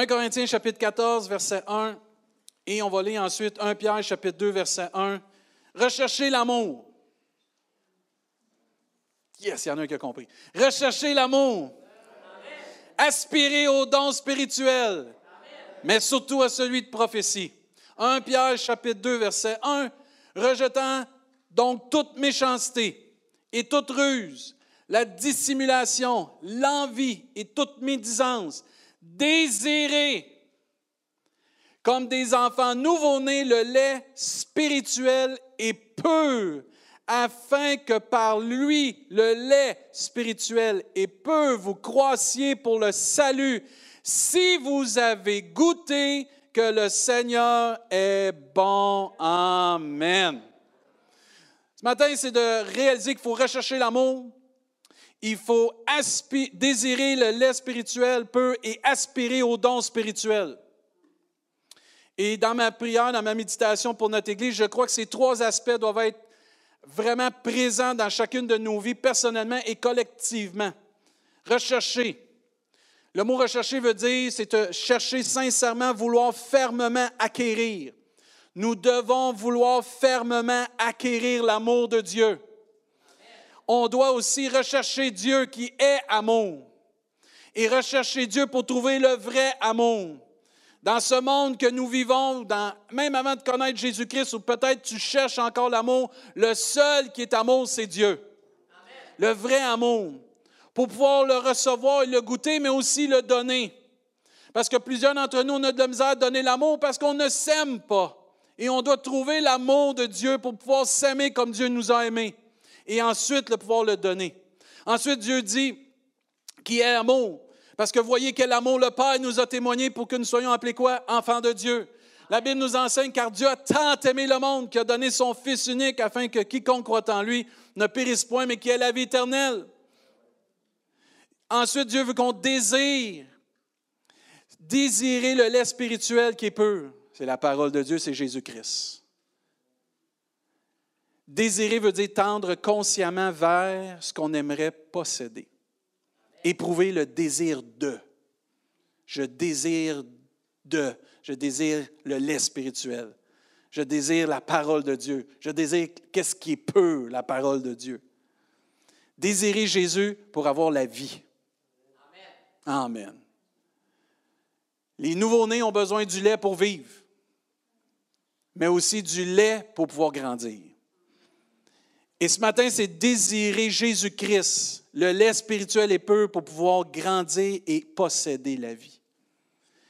1 Corinthiens chapitre 14, verset 1, et on va lire ensuite 1 Pierre chapitre 2, verset 1. Recherchez l'amour. Yes, il y en a un qui a compris. Recherchez l'amour. Aspirez aux dons spirituels, mais surtout à celui de prophétie. 1 Pierre chapitre 2, verset 1. Rejetant donc toute méchanceté et toute ruse, la dissimulation, l'envie et toute médisance, désirez comme des enfants nouveau-nés le lait spirituel et pur, afin que par lui, le lait spirituel et pur, vous croissiez pour le salut, si vous avez goûté que le Seigneur est bon. Amen. Ce matin, c'est de réaliser qu'il faut rechercher l'amour. Il faut désirer le lait spirituel peu et aspirer aux dons spirituels. Et dans ma prière, dans ma méditation pour notre Église, je crois que ces trois aspects doivent être vraiment présents dans chacune de nos vies, personnellement et collectivement. Rechercher. Le mot rechercher veut dire, c'est chercher sincèrement, vouloir fermement acquérir. Nous devons vouloir fermement acquérir l'amour de Dieu. On doit aussi rechercher Dieu qui est amour et rechercher Dieu pour trouver le vrai amour. Dans ce monde que nous vivons, même avant de connaître Jésus-Christ, ou peut-être tu cherches encore l'amour, le seul qui est amour, c'est Dieu. Le vrai amour. Pour pouvoir le recevoir et le goûter, mais aussi le donner. Parce que plusieurs d'entre nous, on a de la misère à donner l'amour parce qu'on ne s'aime pas. Et on doit trouver l'amour de Dieu pour pouvoir s'aimer comme Dieu nous a aimés. Et ensuite, le pouvoir le donner. Ensuite, Dieu dit qui est amour. Parce que voyez quel amour le Père nous a témoigné pour que nous soyons appelés quoi? Enfants de Dieu. La Bible nous enseigne car Dieu a tant aimé le monde qu'il a donné son Fils unique afin que quiconque croit en lui ne périsse point, mais qu'il ait la vie éternelle. Ensuite, Dieu veut qu'on désire, désirer le lait spirituel qui est pur. C'est la parole de Dieu, c'est Jésus-Christ. Désirer veut dire tendre consciemment vers ce qu'on aimerait posséder. Éprouver le désir de. Je désire de. Je désire le lait spirituel. Je désire la parole de Dieu. Je désire qu'est-ce qui est peu, la parole de Dieu. Désirer Jésus pour avoir la vie. Amen. Amen. Les nouveau-nés ont besoin du lait pour vivre mais aussi du lait pour pouvoir grandir. Et ce matin, c'est désirer Jésus-Christ, le lait spirituel et pur pour pouvoir grandir et posséder la vie.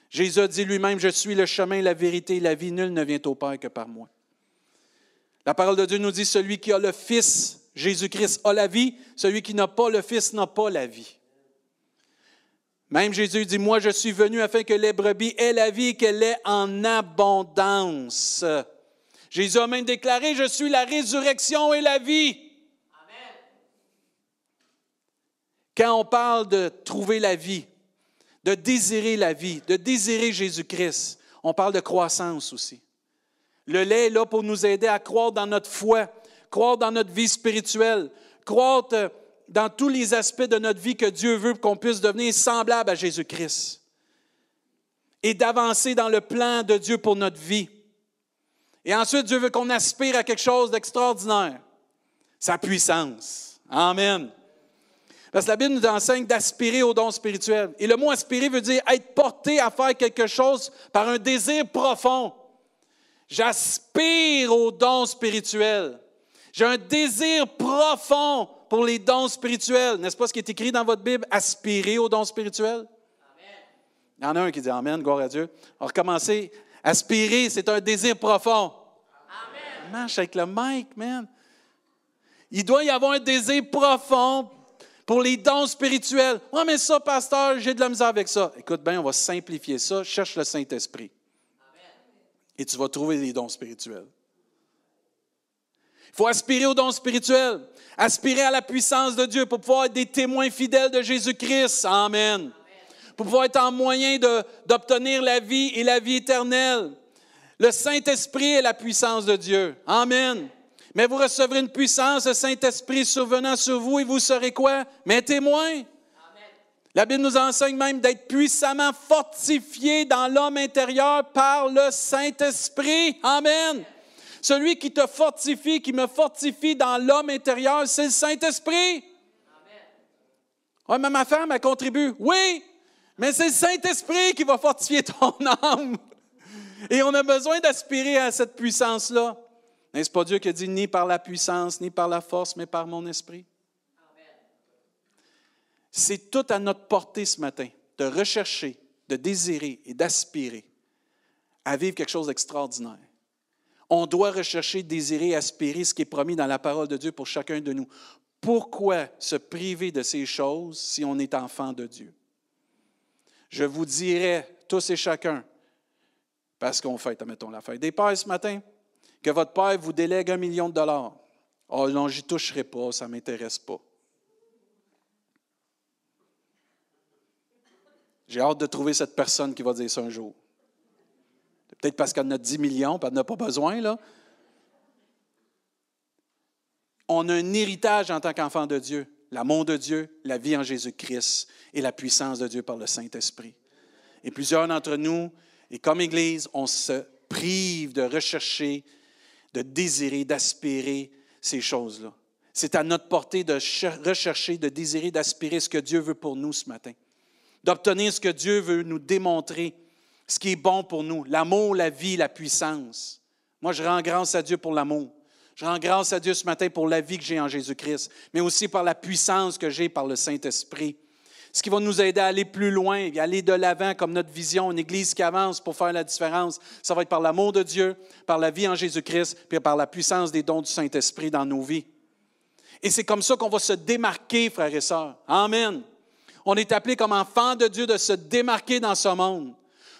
Jésus dit lui-même, je suis le chemin, la vérité la vie, nul ne vient au Père que par moi. La parole de Dieu nous dit, celui qui a le Fils, Jésus-Christ, a la vie, celui qui n'a pas le Fils n'a pas la vie. Même Jésus dit, moi je suis venu afin que les brebis aient la vie et qu'elle ait en abondance. Jésus a même déclaré, je suis la résurrection et la vie. Amen. Quand on parle de trouver la vie, de désirer la vie, de désirer Jésus-Christ, on parle de croissance aussi. Le lait est là pour nous aider à croire dans notre foi, croire dans notre vie spirituelle, croire dans tous les aspects de notre vie que Dieu veut qu'on puisse devenir semblable à Jésus-Christ et d'avancer dans le plan de Dieu pour notre vie. Et ensuite, Dieu veut qu'on aspire à quelque chose d'extraordinaire, sa puissance. Amen. Parce que la Bible nous enseigne d'aspirer aux dons spirituels. Et le mot aspirer veut dire être porté à faire quelque chose par un désir profond. J'aspire aux dons spirituels. J'ai un désir profond pour les dons spirituels. N'est-ce pas ce qui est écrit dans votre Bible? Aspirer aux dons spirituels? Amen. Il y en a un qui dit Amen, gloire à Dieu. On va recommencer. Aspirer, c'est un désir profond. Amen. Marche avec le mic, man. Il doit y avoir un désir profond pour les dons spirituels. Oui, mais ça, pasteur, j'ai de la misère avec ça. Écoute bien, on va simplifier ça. Cherche le Saint-Esprit. Et tu vas trouver les dons spirituels. Il faut aspirer aux dons spirituels, aspirer à la puissance de Dieu pour pouvoir être des témoins fidèles de Jésus-Christ. Amen. Pour pouvoir être en moyen d'obtenir la vie et la vie éternelle. Le Saint-Esprit est la puissance de Dieu. Amen. Mais vous recevrez une puissance, le Saint-Esprit survenant sur vous et vous serez quoi? Mes témoins. La Bible nous enseigne même d'être puissamment fortifié dans l'homme intérieur par le Saint-Esprit. Amen. Celui qui te fortifie, qui me fortifie dans l'homme intérieur, c'est le Saint-Esprit. Oui, mais ma femme, elle contribue. Oui, mais c'est le Saint-Esprit qui va fortifier ton âme. Et on a besoin d'aspirer à cette puissance-là. N'est-ce pas Dieu qui a dit ni par la puissance, ni par la force, mais par mon esprit? C'est tout à notre portée ce matin de rechercher, de désirer et d'aspirer à vivre quelque chose d'extraordinaire. On doit rechercher, désirer, aspirer ce qui est promis dans la parole de Dieu pour chacun de nous. Pourquoi se priver de ces choses si on est enfant de Dieu? Je vous dirai, tous et chacun, parce qu'on fête, mettons la fête des pères ce matin, que votre père vous délègue un million de dollars. Oh non, j'y toucherai pas, ça ne m'intéresse pas. J'ai hâte de trouver cette personne qui va dire ça un jour. Peut-être parce qu'elle en a 10 millions, puis elle n'en a pas besoin, là. On a un héritage en tant qu'enfant de Dieu, l'amour de Dieu, la vie en Jésus-Christ et la puissance de Dieu par le Saint-Esprit. Et plusieurs d'entre nous, et comme Église, on se prive de rechercher, de désirer, d'aspirer ces choses-là. C'est à notre portée de rechercher, de désirer, d'aspirer ce que Dieu veut pour nous ce matin, d'obtenir ce que Dieu veut nous démontrer, ce qui est bon pour nous, l'amour, la vie, la puissance. Moi, je rends grâce à Dieu pour l'amour. Je rends grâce à Dieu ce matin pour la vie que j'ai en Jésus-Christ, mais aussi par la puissance que j'ai par le Saint-Esprit ce qui va nous aider à aller plus loin, et aller de l'avant comme notre vision, une Église qui avance pour faire la différence. Ça va être par l'amour de Dieu, par la vie en Jésus-Christ, puis par la puissance des dons du Saint-Esprit dans nos vies. Et c'est comme ça qu'on va se démarquer, frères et sœurs. Amen. On est appelé comme enfants de Dieu de se démarquer dans ce monde.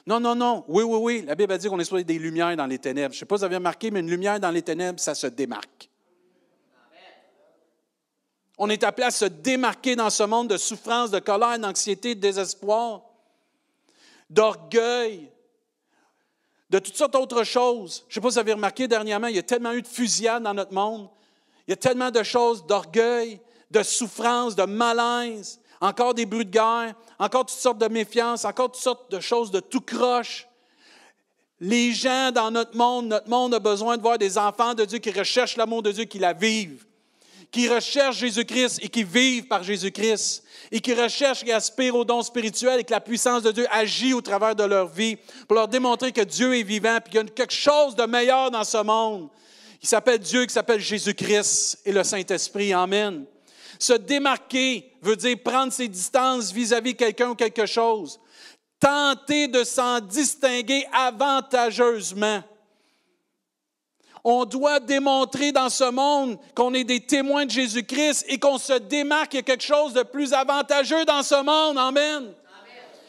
Non, non, non. Oui, oui, oui. La Bible a dit qu'on est supposé des lumières dans les ténèbres. Je ne sais pas si vous avez remarqué, mais une lumière dans les ténèbres, ça se démarque. On est appelé à se démarquer dans ce monde de souffrance, de colère, d'anxiété, de désespoir, d'orgueil, de toutes sortes d'autres choses. Je ne sais pas si vous avez remarqué dernièrement, il y a tellement eu de fusillades dans notre monde. Il y a tellement de choses d'orgueil, de souffrance, de malaise, encore des bruits de guerre, encore toutes sortes de méfiance, encore toutes sortes de choses de tout croche. Les gens dans notre monde, notre monde a besoin de voir des enfants de Dieu qui recherchent l'amour de Dieu, qui la vivent qui recherchent Jésus-Christ et qui vivent par Jésus-Christ, et qui recherchent et aspirent aux dons spirituels et que la puissance de Dieu agit au travers de leur vie pour leur démontrer que Dieu est vivant et qu'il y a quelque chose de meilleur dans ce monde. qui s'appelle Dieu, qui s'appelle Jésus-Christ et le Saint-Esprit. Amen. Se démarquer veut dire prendre ses distances vis-à-vis quelqu'un ou quelque chose. Tenter de s'en distinguer avantageusement. On doit démontrer dans ce monde qu'on est des témoins de Jésus-Christ et qu'on se démarque. Quelque chose de plus avantageux dans ce monde. Amen.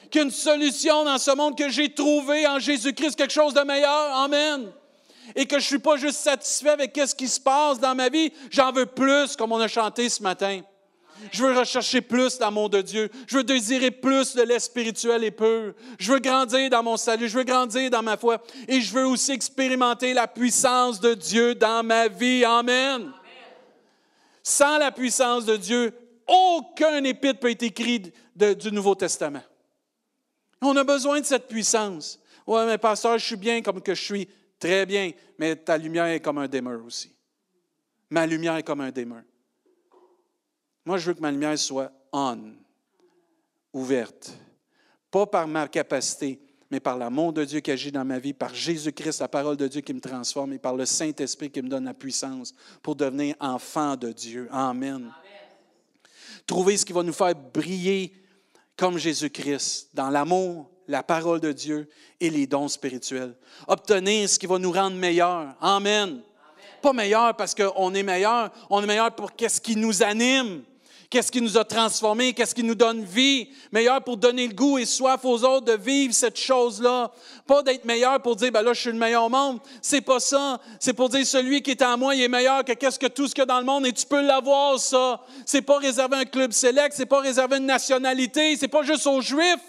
Qu'une solution dans ce monde que j'ai trouvé en Jésus-Christ, quelque chose de meilleur. Amen. Et que je ne suis pas juste satisfait avec ce qui se passe dans ma vie, j'en veux plus, comme on a chanté ce matin. Je veux rechercher plus l'amour de Dieu. Je veux désirer plus de l'aide spirituel et pur. Je veux grandir dans mon salut. Je veux grandir dans ma foi. Et je veux aussi expérimenter la puissance de Dieu dans ma vie. Amen. Sans la puissance de Dieu, aucun épître peut être écrit du Nouveau Testament. On a besoin de cette puissance. Oui, mais pasteur, je suis bien comme que je suis. Très bien, mais ta lumière est comme un demeure aussi. Ma lumière est comme un demeure. Moi, je veux que ma lumière soit on, ouverte. Pas par ma capacité, mais par l'amour de Dieu qui agit dans ma vie, par Jésus-Christ, la parole de Dieu qui me transforme, et par le Saint-Esprit qui me donne la puissance pour devenir enfant de Dieu. Amen. Trouver ce qui va nous faire briller comme Jésus-Christ, dans l'amour, la parole de Dieu et les dons spirituels. Obtenir ce qui va nous rendre meilleurs. Amen. Pas meilleur parce qu'on est meilleur, on est meilleur pour qu'est-ce qui nous anime qu'est-ce qui nous a transformés, qu'est-ce qui nous donne vie, meilleur pour donner le goût et soif aux autres de vivre cette chose-là. Pas d'être meilleur pour dire, ben là, je suis le meilleur au monde. C'est pas ça. C'est pour dire, celui qui est en moi, il est meilleur que qu'est-ce que tout ce qu'il y a dans le monde et tu peux l'avoir, ça. C'est pas réservé à un club select, c'est pas réservé à une nationalité, c'est pas juste aux Juifs.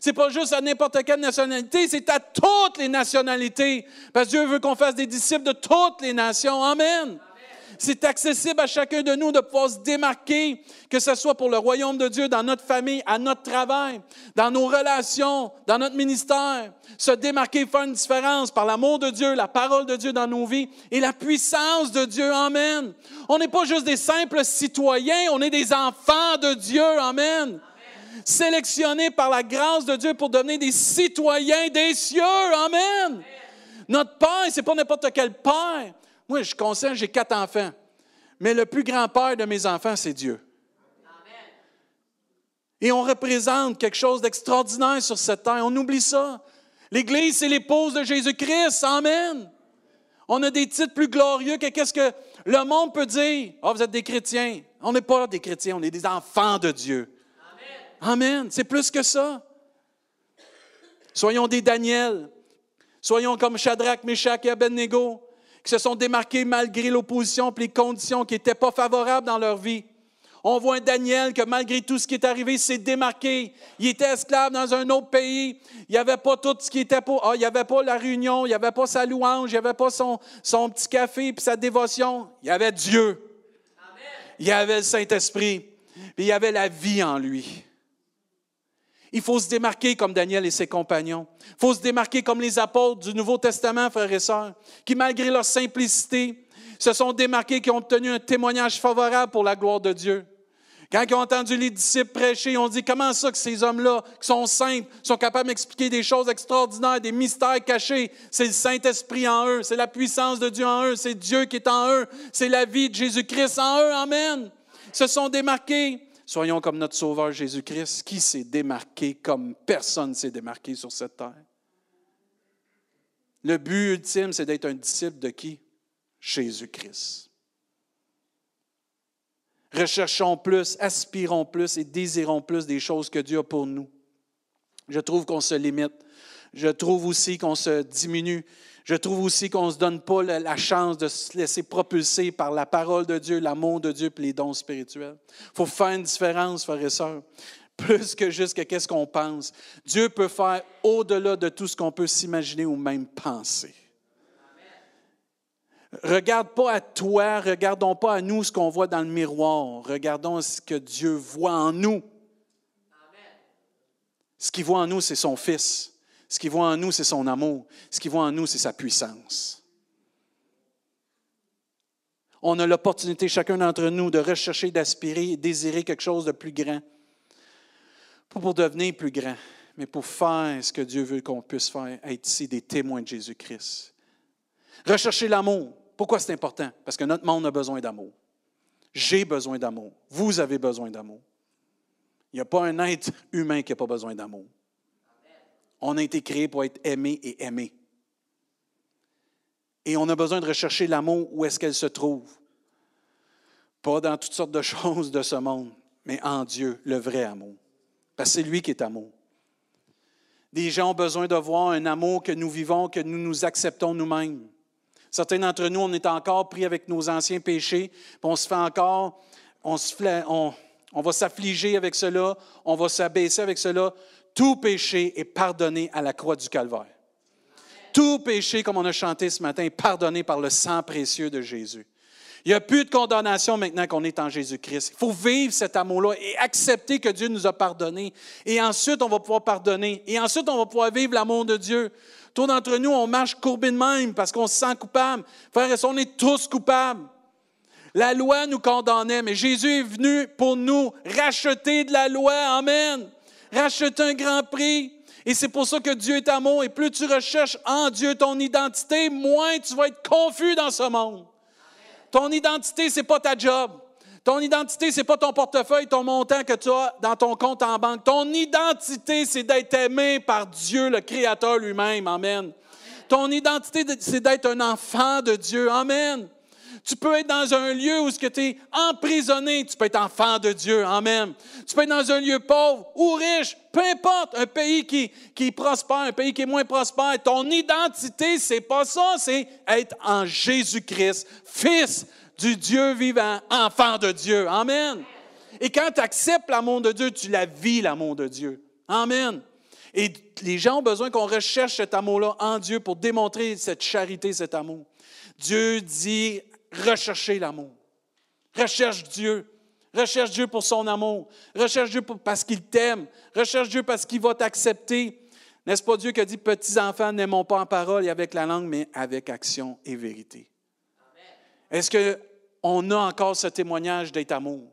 C'est pas juste à n'importe quelle nationalité, c'est à toutes les nationalités. Parce que Dieu veut qu'on fasse des disciples de toutes les nations. Amen. C'est accessible à chacun de nous de pouvoir se démarquer, que ce soit pour le royaume de Dieu, dans notre famille, à notre travail, dans nos relations, dans notre ministère. Se démarquer, faire une différence par l'amour de Dieu, la parole de Dieu dans nos vies et la puissance de Dieu. Amen. On n'est pas juste des simples citoyens, on est des enfants de Dieu. Amen sélectionnés par la grâce de Dieu pour devenir des citoyens des cieux. Amen. Notre Père, c'est pas n'importe quel Père. Moi, je conscient, j'ai quatre enfants. Mais le plus grand Père de mes enfants, c'est Dieu. Et on représente quelque chose d'extraordinaire sur cette terre. On oublie ça. L'Église, c'est l'épouse de Jésus-Christ. Amen. On a des titres plus glorieux que qu'est-ce que le monde peut dire. Ah, vous êtes des chrétiens. On n'est pas des chrétiens, on est des enfants de Dieu. Amen. C'est plus que ça. Soyons des Daniel. Soyons comme Shadrach, Meshach et Abednego, qui se sont démarqués malgré l'opposition et les conditions qui n'étaient pas favorables dans leur vie. On voit un Daniel que malgré tout ce qui est arrivé, s'est démarqué. Il était esclave dans un autre pays. Il n'y avait pas tout ce qui était pour. Ah, il n'y avait pas la réunion, il n'y avait pas sa louange, il n'y avait pas son, son petit café et sa dévotion. Il y avait Dieu. Il y avait le Saint-Esprit. Puis il y avait la vie en lui. Il faut se démarquer comme Daniel et ses compagnons. Il faut se démarquer comme les apôtres du Nouveau Testament, frères et sœurs, qui, malgré leur simplicité, se sont démarqués, qui ont obtenu un témoignage favorable pour la gloire de Dieu. Quand ils ont entendu les disciples prêcher, ils ont dit comment ça que ces hommes-là, qui sont simples, sont capables d'expliquer des choses extraordinaires, des mystères cachés? C'est le Saint-Esprit en eux, c'est la puissance de Dieu en eux, c'est Dieu qui est en eux, c'est la vie de Jésus-Christ en eux. Amen. Se sont démarqués. Soyons comme notre Sauveur Jésus-Christ, qui s'est démarqué comme personne ne s'est démarqué sur cette terre. Le but ultime, c'est d'être un disciple de qui? Jésus-Christ. Recherchons plus, aspirons plus et désirons plus des choses que Dieu a pour nous. Je trouve qu'on se limite. Je trouve aussi qu'on se diminue je trouve aussi qu'on ne se donne pas la chance de se laisser propulser par la parole de Dieu, l'amour de Dieu et les dons spirituels. Il faut faire une différence, frères et sœurs, plus que juste que qu'est-ce qu'on pense. Dieu peut faire au-delà de tout ce qu'on peut s'imaginer ou même penser. Regarde pas à toi, regardons pas à nous ce qu'on voit dans le miroir, regardons ce que Dieu voit en nous. Ce qu'il voit en nous, c'est son Fils. Ce qu'il voit en nous, c'est son amour. Ce qu'il voit en nous, c'est sa puissance. On a l'opportunité, chacun d'entre nous, de rechercher, d'aspirer désirer quelque chose de plus grand. Pas pour devenir plus grand, mais pour faire ce que Dieu veut qu'on puisse faire, être ici des témoins de Jésus-Christ. Rechercher l'amour. Pourquoi c'est important? Parce que notre monde a besoin d'amour. J'ai besoin d'amour. Vous avez besoin d'amour. Il n'y a pas un être humain qui n'a pas besoin d'amour. On a été créé pour être aimé et aimé. Et on a besoin de rechercher l'amour où est-ce qu'elle se trouve. Pas dans toutes sortes de choses de ce monde, mais en Dieu, le vrai amour. Parce que c'est lui qui est amour. Des gens ont besoin de voir un amour que nous vivons, que nous nous acceptons nous-mêmes. Certains d'entre nous, on est encore pris avec nos anciens péchés, puis on se fait encore, on, va s'affliger avec cela, on va s'abaisser avec cela tout péché est pardonné à la croix du calvaire. Tout péché, comme on a chanté ce matin, est pardonné par le sang précieux de Jésus. Il n'y a plus de condamnation maintenant qu'on est en Jésus-Christ. Il faut vivre cet amour-là et accepter que Dieu nous a pardonné. Et ensuite, on va pouvoir pardonner. Et ensuite, on va pouvoir vivre l'amour de Dieu. Tous d'entre nous, on marche courbé de même parce qu'on se sent coupable. Frères et on est tous coupables. La loi nous condamnait, mais Jésus est venu pour nous racheter de la loi. Amen racheter un grand prix. Et c'est pour ça que Dieu est amour. Et plus tu recherches en Dieu ton identité, moins tu vas être confus dans ce monde. Ton identité, ce n'est pas ta job. Ton identité, ce n'est pas ton portefeuille, ton montant que tu as dans ton compte en banque. Ton identité, c'est d'être aimé par Dieu, le Créateur lui-même. Amen. Ton identité, c'est d'être un enfant de Dieu. Amen. Tu peux être dans un lieu où tu es emprisonné, tu peux être enfant de Dieu. Amen. Tu peux être dans un lieu pauvre ou riche, peu importe, un pays qui, qui prospère, un pays qui est moins prospère. Ton identité, c'est pas ça, c'est être en Jésus-Christ, fils du Dieu vivant, enfant de Dieu. Amen. Et quand tu acceptes l'amour de Dieu, tu la vis, l'amour de Dieu. Amen. Et les gens ont besoin qu'on recherche cet amour-là en Dieu pour démontrer cette charité, cet amour. Dieu dit rechercher l'amour. Recherche Dieu. Recherche Dieu pour son amour. Recherche Dieu parce qu'il t'aime. Recherche Dieu parce qu'il va t'accepter. N'est-ce pas Dieu qui a dit, petits enfants, n'aimons pas en parole et avec la langue, mais avec action et vérité. Est-ce qu'on a encore ce témoignage d'être amour?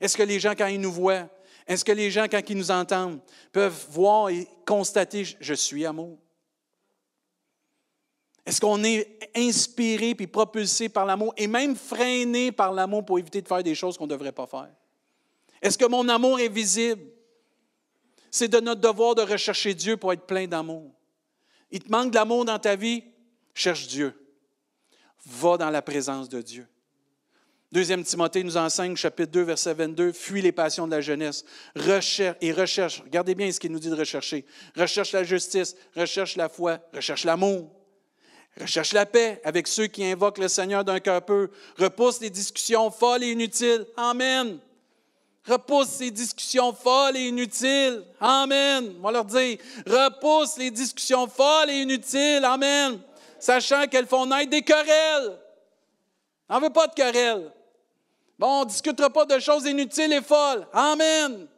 Est-ce que les gens, quand ils nous voient, est-ce que les gens, quand ils nous entendent, peuvent voir et constater, je suis amour? Est-ce qu'on est inspiré puis propulsé par l'amour et même freiné par l'amour pour éviter de faire des choses qu'on ne devrait pas faire? Est-ce que mon amour est visible? C'est de notre devoir de rechercher Dieu pour être plein d'amour. Il te manque d'amour dans ta vie? Cherche Dieu. Va dans la présence de Dieu. Deuxième Timothée nous enseigne, chapitre 2, verset 22, fuis les passions de la jeunesse. Recherche et recherche. Regardez bien ce qu'il nous dit de rechercher. Recherche la justice, recherche la foi, recherche l'amour. Recherche la paix avec ceux qui invoquent le Seigneur d'un cœur peu. Repousse les discussions folles et inutiles. Amen. Repousse ces discussions folles et inutiles. Amen. On va leur dire, repousse les discussions folles et inutiles. Amen. Sachant qu'elles font naître des querelles. On veut pas de querelles. Bon, on discutera pas de choses inutiles et folles. Amen.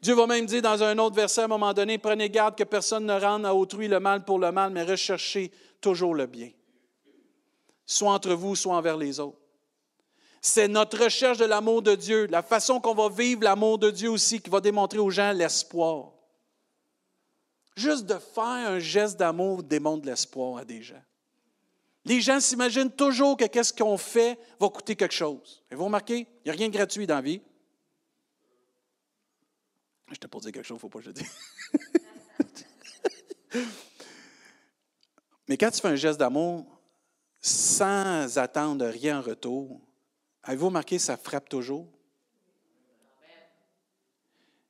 Dieu va même dire dans un autre verset à un moment donné, prenez garde que personne ne rende à autrui le mal pour le mal, mais recherchez toujours le bien, soit entre vous, soit envers les autres. C'est notre recherche de l'amour de Dieu, la façon qu'on va vivre l'amour de Dieu aussi, qui va démontrer aux gens l'espoir. Juste de faire un geste d'amour démontre l'espoir à des gens. Les gens s'imaginent toujours que qu'est-ce qu'on fait va coûter quelque chose. Et vous remarquez, il n'y a rien de gratuit dans la vie. Je t'ai pas dire quelque chose, faut pas que je dise. Mais quand tu fais un geste d'amour sans attendre rien en retour, avez-vous remarqué, ça frappe toujours?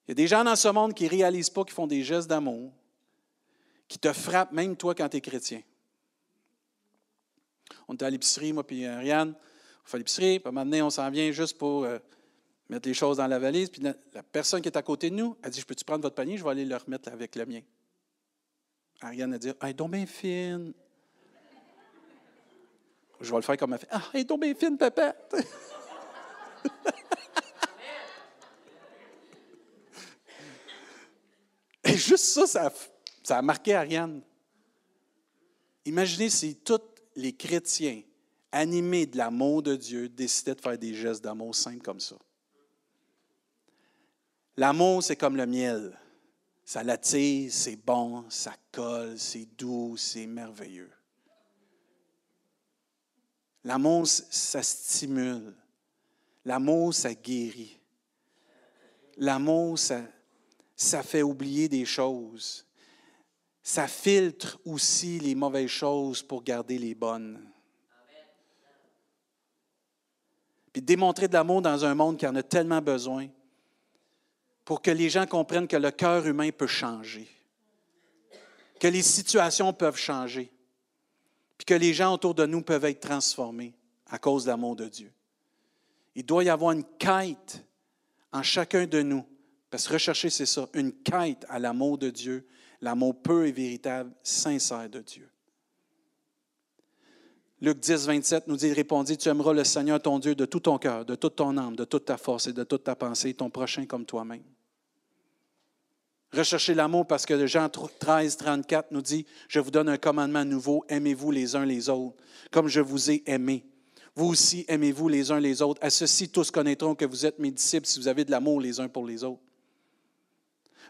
Il y a des gens dans ce monde qui ne réalisent pas qu'ils font des gestes d'amour, qui te frappent même toi quand tu es chrétien. On était à l'épicerie, moi et Ariane, on fait l'épicerie, puis maintenant on s'en vient juste pour euh, mettre les choses dans la valise. Puis la, personne qui est à côté de nous a dit Je peux-tu prendre votre panier? Je vais aller le remettre avec le mien. Ariane a dit Ah, donc bien fine. Je vais le faire comme elle fait Ah, elle est donc bien fine, papa. Et juste ça, ça, ça a marqué Ariane. Imaginez si tous les chrétiens, animés de l'amour de Dieu, décidaient de faire des gestes d'amour simples comme ça. L'amour, c'est comme le miel. Ça l'attise, c'est bon, ça colle, c'est doux, c'est merveilleux. L'amour, ça stimule. L'amour, ça guérit. L'amour, ça, ça fait oublier des choses. Ça filtre aussi les mauvaises choses pour garder les bonnes. Puis démontrer de l'amour dans un monde qui en a tellement besoin pour que les gens comprennent que le cœur humain peut changer, que les situations peuvent changer, puis que les gens autour de nous peuvent être transformés à cause de l'amour de Dieu. Il doit y avoir une quête en chacun de nous, parce que rechercher, c'est ça, une quête à l'amour de Dieu, l'amour peu et véritable, sincère de Dieu. Luc 10, 27 nous dit, répondit, tu aimeras le Seigneur ton Dieu de tout ton cœur, de toute ton âme, de toute ta force et de toute ta pensée, ton prochain comme toi-même. Recherchez l'amour parce que Jean 13, 34 nous dit, je vous donne un commandement nouveau, aimez-vous les uns les autres, comme je vous ai aimé. Vous aussi aimez-vous les uns les autres. À ceci, tous connaîtront que vous êtes mes disciples si vous avez de l'amour les uns pour les autres.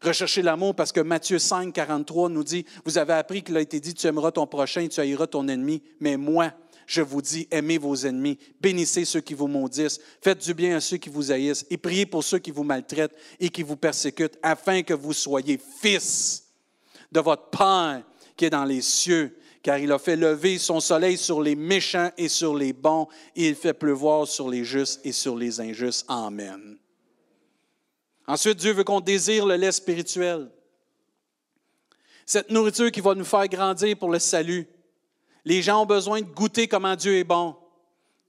Recherchez l'amour parce que Matthieu 5, 43 nous dit, vous avez appris qu'il a été dit, tu aimeras ton prochain, tu haïras ton ennemi, mais moi, je vous dis, aimez vos ennemis, bénissez ceux qui vous maudissent, faites du bien à ceux qui vous haïssent et priez pour ceux qui vous maltraitent et qui vous persécutent, afin que vous soyez fils de votre Père qui est dans les cieux, car il a fait lever son soleil sur les méchants et sur les bons, et il fait pleuvoir sur les justes et sur les injustes. Amen. Ensuite, Dieu veut qu'on désire le lait spirituel. Cette nourriture qui va nous faire grandir pour le salut. Les gens ont besoin de goûter comment Dieu est bon.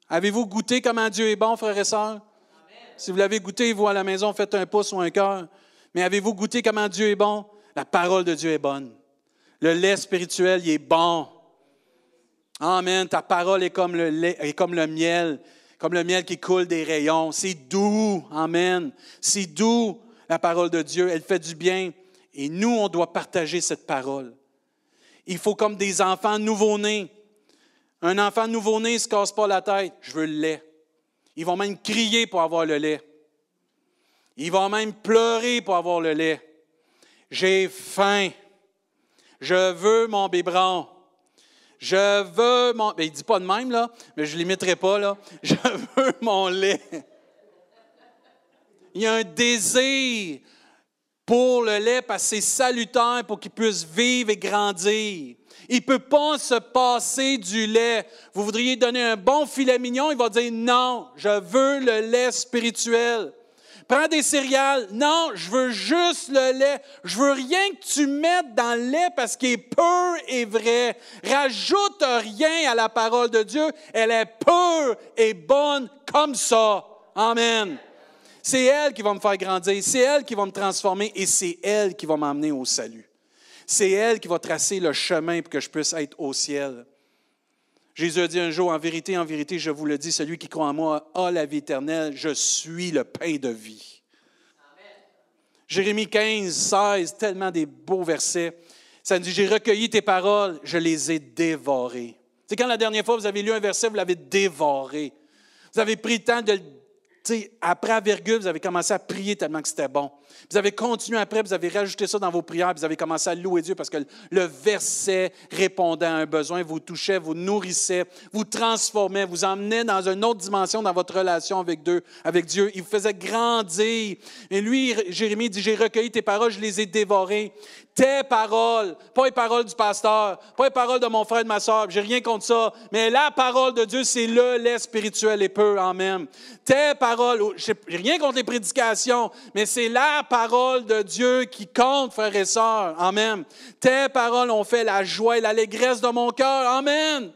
Avez-vous goûté comment Dieu est bon, frères et sœurs? Si vous l'avez goûté, vous à la maison, faites un pouce ou un cœur. Mais avez-vous goûté comment Dieu est bon? La parole de Dieu est bonne. Le lait spirituel, il est bon. Amen. Ta parole est comme le, lait, est comme le miel, comme le miel qui coule des rayons. C'est doux. Amen. C'est doux, la parole de Dieu. Elle fait du bien. Et nous, on doit partager cette parole. Il faut comme des enfants nouveau-nés. Un enfant nouveau-né ne se casse pas la tête. Je veux le lait. Ils vont même crier pour avoir le lait. Ils vont même pleurer pour avoir le lait. J'ai faim. Je veux mon biberon. Je veux mon. Il ne dit pas de même, là, mais je ne l'imiterai pas, là. Je veux mon lait. Il y a un désir pour le lait parce que c'est salutaire pour qu'il puisse vivre et grandir. Il ne peut pas se passer du lait. Vous voudriez donner un bon filet mignon, il va dire non, je veux le lait spirituel. Prends des céréales. Non, je veux juste le lait. Je veux rien que tu mettes dans le lait parce qu'il est pur et vrai. Rajoute rien à la parole de Dieu. Elle est pure et bonne comme ça. Amen. C'est elle qui va me faire grandir, c'est elle qui va me transformer et c'est elle qui va m'amener au salut. C'est elle qui va tracer le chemin pour que je puisse être au ciel. Jésus a dit un jour, en vérité, en vérité, je vous le dis, celui qui croit en moi a la vie éternelle, je suis le pain de vie. Jérémie 15, 16, tellement des beaux versets. Ça nous dit, j'ai recueilli tes paroles, je les ai dévorées. C'est quand la dernière fois vous avez lu un verset, vous l'avez dévoré. Vous avez pris le temps de le après la virgule, vous avez commencé à prier tellement que c'était bon. Vous avez continué après, vous avez rajouté ça dans vos prières, vous avez commencé à louer Dieu parce que le verset répondait à un besoin, vous touchait, vous nourrissait, vous transformait, vous emmenait dans une autre dimension dans votre relation avec Dieu. Avec Dieu. Il vous faisait grandir. Et lui, Jérémie dit, j'ai recueilli tes paroles, je les ai dévorées tes paroles, pas les paroles du pasteur, pas les paroles de mon frère et de ma soeur, j'ai rien contre ça, mais la parole de Dieu, c'est le lait spirituel et peu en même. Tes paroles, j'ai rien contre les prédications, mais c'est la parole de Dieu qui compte, frères et sœurs. Amen. Tes paroles ont fait la joie et l'allégresse de mon cœur. Amen.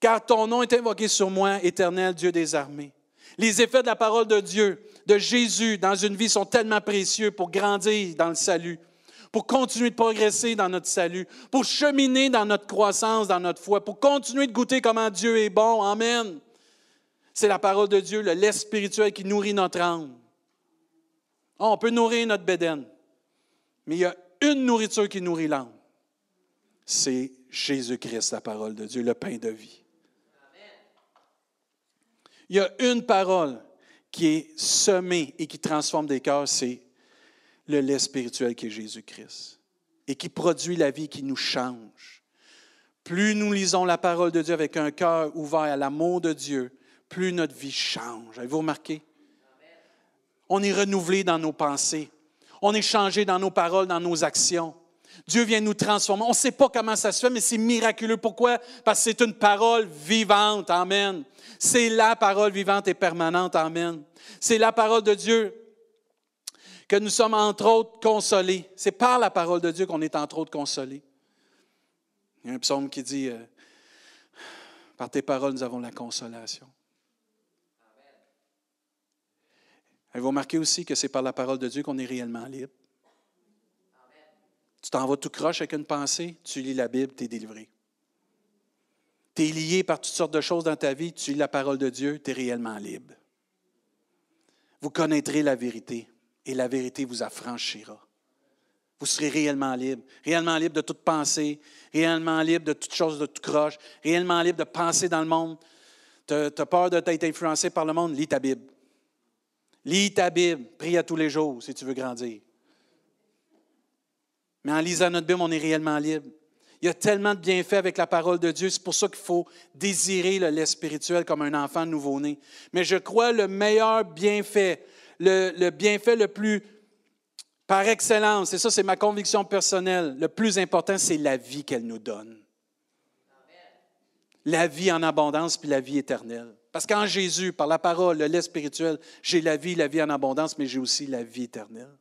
Car ton nom est invoqué sur moi, éternel Dieu des armées. Les effets de la parole de Dieu, de Jésus dans une vie sont tellement précieux pour grandir dans le salut, pour continuer de progresser dans notre salut, pour cheminer dans notre croissance, dans notre foi, pour continuer de goûter comment Dieu est bon. Amen. C'est la parole de Dieu, le lait spirituel qui nourrit notre âme. Oh, on peut nourrir notre bédaine, mais il y a une nourriture qui nourrit l'âme. C'est Jésus-Christ, la parole de Dieu, le pain de vie. Il y a une parole qui est semée et qui transforme des cœurs, c'est le lait spirituel qui est Jésus-Christ et qui produit la vie qui nous change. Plus nous lisons la parole de Dieu avec un cœur ouvert à l'amour de Dieu, plus notre vie change. Avez-vous remarqué? On est renouvelé dans nos pensées. On est changé dans nos paroles, dans nos actions. Dieu vient nous transformer. On ne sait pas comment ça se fait, mais c'est miraculeux. Pourquoi? Parce que c'est une parole vivante. Amen. C'est la parole vivante et permanente. Amen. C'est la parole de Dieu que nous sommes entre autres consolés. C'est par la parole de Dieu qu'on est entre autres consolés. Il y a un psaume qui dit, euh, par tes paroles, nous avons la consolation. Avez-vous remarqué aussi que c'est par la parole de Dieu qu'on est réellement libre? Tu t'en vas tout croche avec une pensée, tu lis la Bible, tu es délivré. Tu es lié par toutes sortes de choses dans ta vie, tu lis la parole de Dieu, tu es réellement libre. Vous connaîtrez la vérité et la vérité vous affranchira. Vous serez réellement libre, réellement libre de toute pensée, réellement libre de toute chose de tout croche, réellement libre de penser dans le monde. Tu as peur de t'être influencé par le monde, lis ta Bible. Lis ta Bible, prie à tous les jours si tu veux grandir. Mais en lisant notre Bible, on est réellement libre. Il y a tellement de bienfaits avec la parole de Dieu. C'est pour ça qu'il faut désirer le lait spirituel comme un enfant nouveau-né. Mais je crois le meilleur bienfait, le, le bienfait le plus par excellence, et ça c'est ma conviction personnelle, le plus important, c'est la vie qu'elle nous donne. La vie en abondance puis la vie éternelle. Parce qu'en Jésus, par la parole, le lait spirituel, j'ai la vie, la vie en abondance, mais j'ai aussi la vie éternelle.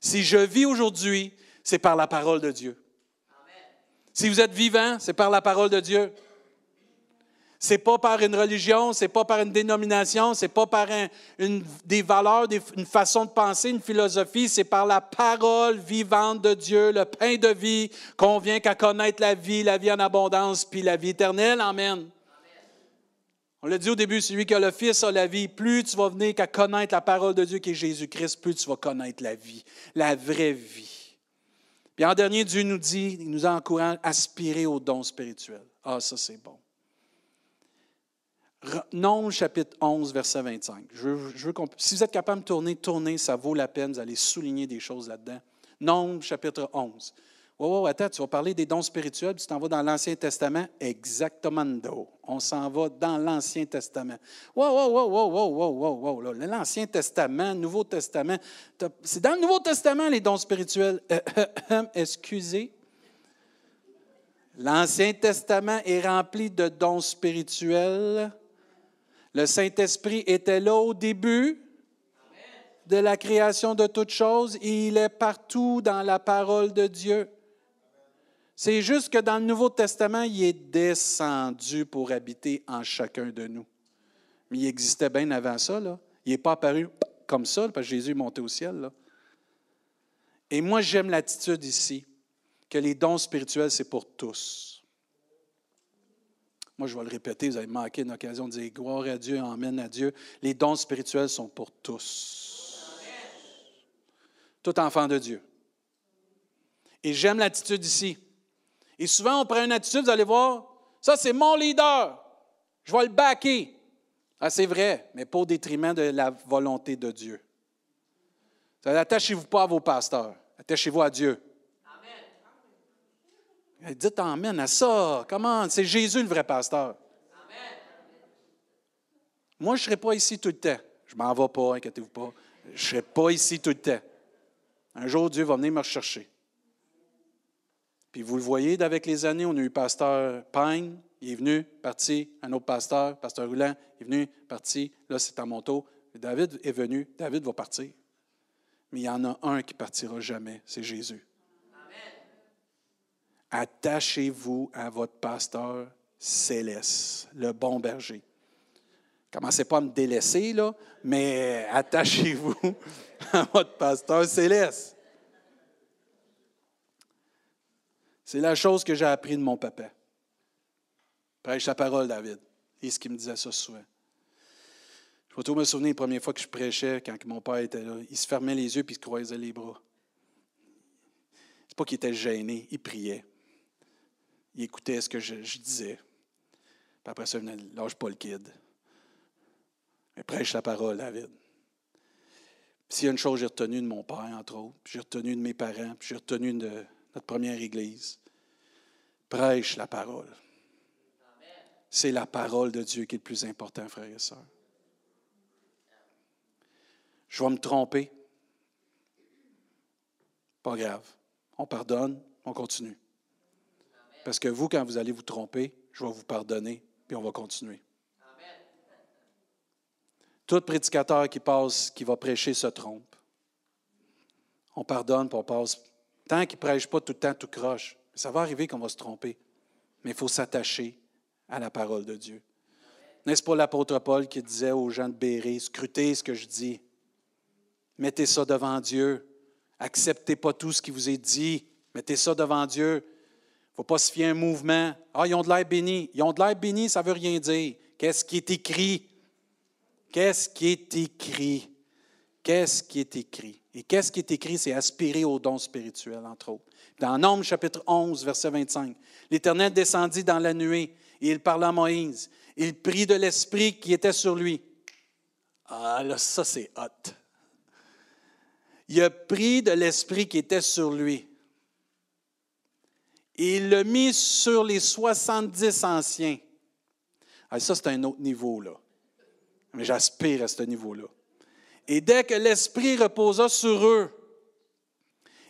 Si je vis aujourd'hui, c'est par la parole de Dieu. Si vous êtes vivant, c'est par la parole de Dieu. C'est pas par une religion, c'est pas par une dénomination, c'est pas par une, des valeurs, une façon de penser, une philosophie, c'est par la parole vivante de Dieu, le pain de vie, qu'on vient qu'à connaître la vie, la vie en abondance, puis la vie éternelle. Amen. On l'a dit au début, celui qui a le Fils a la vie. Plus tu vas venir qu'à connaître la parole de Dieu qui est Jésus-Christ, plus tu vas connaître la vie, la vraie vie. Puis en dernier, Dieu nous dit, il nous encourage à aspirer aux dons spirituels. Ah, ça c'est bon. Non, chapitre 11, verset 25. Je veux, si vous êtes capable de tourner, tournez, ça vaut la peine, vous allez souligner des choses là-dedans. Non, chapitre 11. Oh, attends, tu vas parler des dons spirituels, tu t'en vas dans l'Ancien Testament? Exactement. On s'en va dans l'Ancien Testament. Wow, wow, wow, wow, wow, wow, wow, L'Ancien Testament, Nouveau Testament. C'est dans le Nouveau Testament, les dons spirituels. excusez. L'Ancien Testament est rempli de dons spirituels. Le Saint-Esprit était là au début de la création de toutes choses il est partout dans la parole de Dieu. C'est juste que dans le Nouveau Testament, il est descendu pour habiter en chacun de nous. Mais il existait bien avant ça. Là. Il n'est pas apparu comme ça, parce que Jésus est monté au ciel. Et moi, j'aime l'attitude ici, que les dons spirituels, c'est pour tous. Moi, je vais le répéter, vous avez manqué une occasion de dire gloire à Dieu, amène à Dieu. Les dons spirituels sont pour tous. Tout enfant de Dieu. Et j'aime l'attitude ici. Et souvent, on prend une attitude, vous allez voir, ça c'est mon leader, je vais le backer. Ah, c'est vrai, mais pas au détriment de la volonté de Dieu. Attachez-vous pas à vos pasteurs, attachez-vous à Dieu. Amen. Dites Amen à ça. Comment? C'est Jésus le vrai pasteur. Amen. Moi, je ne serai pas ici tout le temps. Je m'en vais pas, inquiétez-vous pas. Je ne serai pas ici tout le temps. Un jour, Dieu va venir me rechercher. Puis vous le voyez, avec les années, on a eu pasteur Pine, il est venu, parti, un autre pasteur, pasteur Roulant, il est venu, parti, là c'est à mon tour. David est venu, David va partir. Mais il y en a un qui partira jamais, c'est Jésus. Attachez-vous à votre pasteur céleste, le bon berger. Commencez pas à me délaisser, là, mais attachez-vous à votre pasteur céleste. C'est la chose que j'ai appris de mon papa. Prêche la parole, David. Et ce qu'il me disait ça souvent. Je vais toujours me souvenir la première fois que je prêchais, quand mon père était là. Il se fermait les yeux et il se croisait les bras. C'est pas qu'il était gêné, il priait. Il écoutait ce que je, disais. Puis après ça, il venait, lâche pas le kid. Mais prêche la parole, David. S'il y a une chose que j'ai retenue de mon père, entre autres, puis j'ai retenu de mes parents, puis j'ai retenu de notre première Église. Prêche la parole. C'est la parole de Dieu qui est le plus important, frères et sœurs. Je vais me tromper. Pas grave. On pardonne, on continue. Parce que vous, quand vous allez vous tromper, je vais vous pardonner, puis on va continuer. Tout prédicateur qui passe, qui va prêcher, se trompe. On pardonne, puis on passe Tant qu'il ne prêche pas tout le temps tout croche, ça va arriver qu'on va se tromper. Mais il faut s'attacher à la parole de Dieu. N'est-ce pas l'apôtre Paul qui disait aux gens de Béret, scrutez ce que je dis, mettez ça devant Dieu, acceptez pas tout ce qui vous est dit, mettez ça devant Dieu. Il ne faut pas se fier à un mouvement. Ah, ils ont de l'air béni. Ils ont de l'air béni, ça ne veut rien dire. Qu'est-ce qui est écrit? Qu'est-ce qui est écrit? Qu'est-ce qui est écrit? Et qu'est-ce qui est écrit? C'est aspirer aux dons spirituels, entre autres. Dans Nombre chapitre 11, verset 25, l'Éternel descendit dans la nuée et il parla à Moïse. Il prit de l'Esprit qui était sur lui. Ah là, ça c'est hot. Il a pris de l'Esprit qui était sur lui. Et il l'a mis sur les 70 anciens. Ah, ça, c'est un autre niveau, là. Mais j'aspire à ce niveau-là. Et dès que l'Esprit reposa sur eux,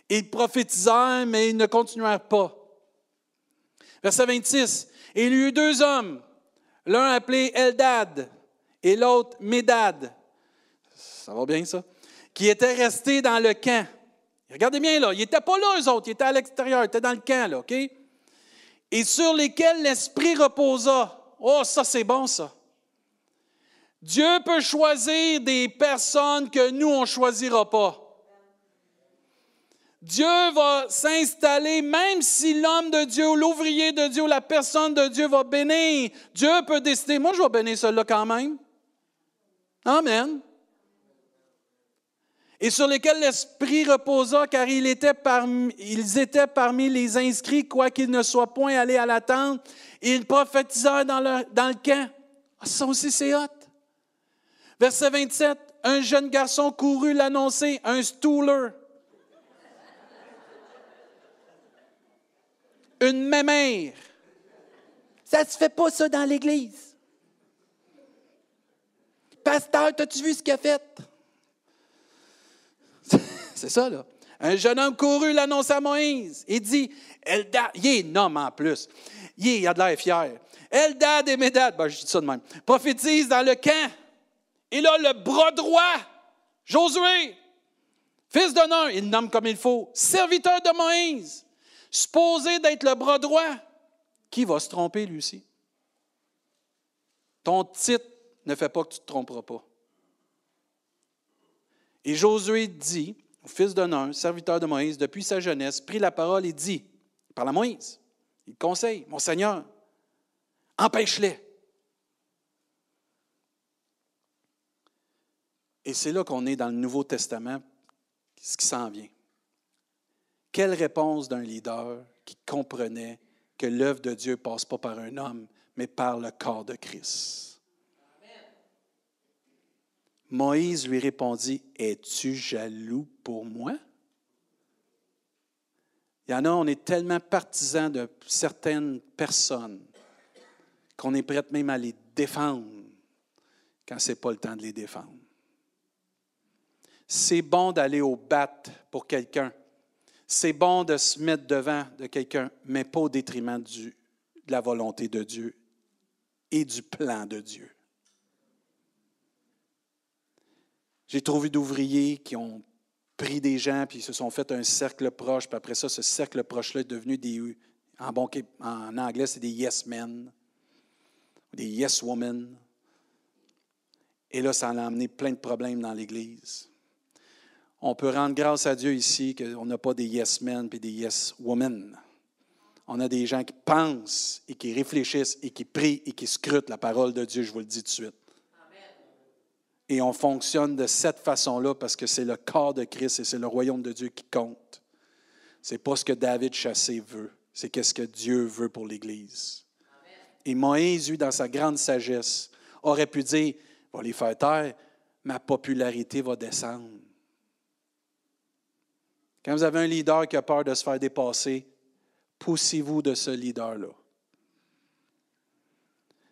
ils prophétisèrent, mais ils ne continuèrent pas. Verset 26. Et il y eut deux hommes, l'un appelé Eldad et l'autre Médad. Ça va bien, ça? Qui étaient restés dans le camp. Regardez bien, là, ils n'étaient pas là, eux autres, ils étaient à l'extérieur, ils étaient dans le camp, là, OK? Et sur lesquels l'Esprit reposa. Oh, ça c'est bon ça. Dieu peut choisir des personnes que nous, on ne choisira pas. Dieu va s'installer, même si l'homme de Dieu, l'ouvrier de Dieu, la personne de Dieu va bénir. Dieu peut décider, moi je vais bénir celui-là quand même. Amen. Et sur lesquels l'Esprit reposa, car ils étaient parmi, les inscrits, quoiqu'ils ne soient point allés à la tente. Ils prophétisèrent dans le, dans le camp. Ah, ça aussi, c'est hot. Verset 27, un jeune garçon courut l'annoncer, un stooler. Une mémère. Ça se fait pas ça dans l'Église. Pasteur, as-tu vu ce qu'il a fait? C'est ça, là. Un jeune homme courut l'annoncer à Moïse. Il dit, Eldad, il est homme en plus. Il, a de l'air fier. Eldad et Médad, ben, je dis ça de même, prophétise dans le camp. Il a le bras droit. Josué, fils d'honneur, il nomme comme il faut, serviteur de Moïse, supposé d'être le bras droit. Qui va se tromper, lui aussi? Ton titre ne fait pas que tu ne te tromperas pas. Et Josué dit au fils d'un serviteur de Moïse, depuis sa jeunesse, prit la parole et dit, par la Moïse, il conseille, mon Seigneur, empêche-les. Et c'est là qu'on est dans le Nouveau Testament, ce qui s'en vient. Quelle réponse d'un leader qui comprenait que l'œuvre de Dieu passe pas par un homme, mais par le corps de Christ? Moïse lui répondit, Es-tu jaloux pour moi? Il y en a, on est tellement partisans de certaines personnes qu'on est prêt même à les défendre quand ce n'est pas le temps de les défendre. C'est bon d'aller au bat pour quelqu'un. C'est bon de se mettre devant de quelqu'un, mais pas au détriment de la volonté de Dieu et du plan de Dieu. J'ai trouvé d'ouvriers qui ont pris des gens, puis ils se sont fait un cercle proche, puis après ça, ce cercle proche-là est devenu des. En, en anglais, c'est des yes men, des yes women. Et là, ça a amené plein de problèmes dans l'Église. On peut rendre grâce à Dieu ici qu'on n'a pas des yes men et des yes women. On a des gens qui pensent et qui réfléchissent et qui prient et qui scrutent la parole de Dieu, je vous le dis tout de suite. Et on fonctionne de cette façon-là parce que c'est le corps de Christ et c'est le royaume de Dieu qui compte. Ce n'est pas ce que David Chassé veut, c'est qu'est-ce que Dieu veut pour l'Église. Et Moïse, lui, dans sa grande sagesse, aurait pu dire, va les faire taire, ma popularité va descendre. Quand vous avez un leader qui a peur de se faire dépasser, poussez-vous de ce leader-là.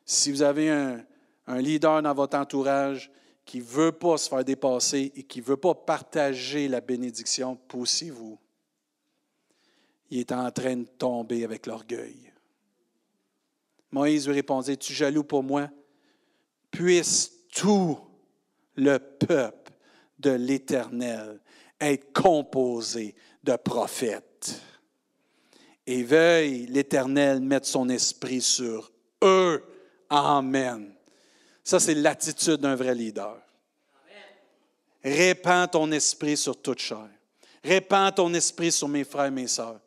Si vous avez un, leader dans votre entourage qui ne veut pas se faire dépasser et qui ne veut pas partager la bénédiction, poussez-vous. Il est en train de tomber avec l'orgueil. Moïse lui répondit, Tu jaloux pour moi? Puisse tout le peuple de l'Éternel être composé de prophètes. Et veuille l'Éternel mettre son esprit sur eux. Amen. Ça, c'est l'attitude d'un vrai leader. Répands ton esprit sur toute chair. Répands ton esprit sur mes frères et mes sœurs.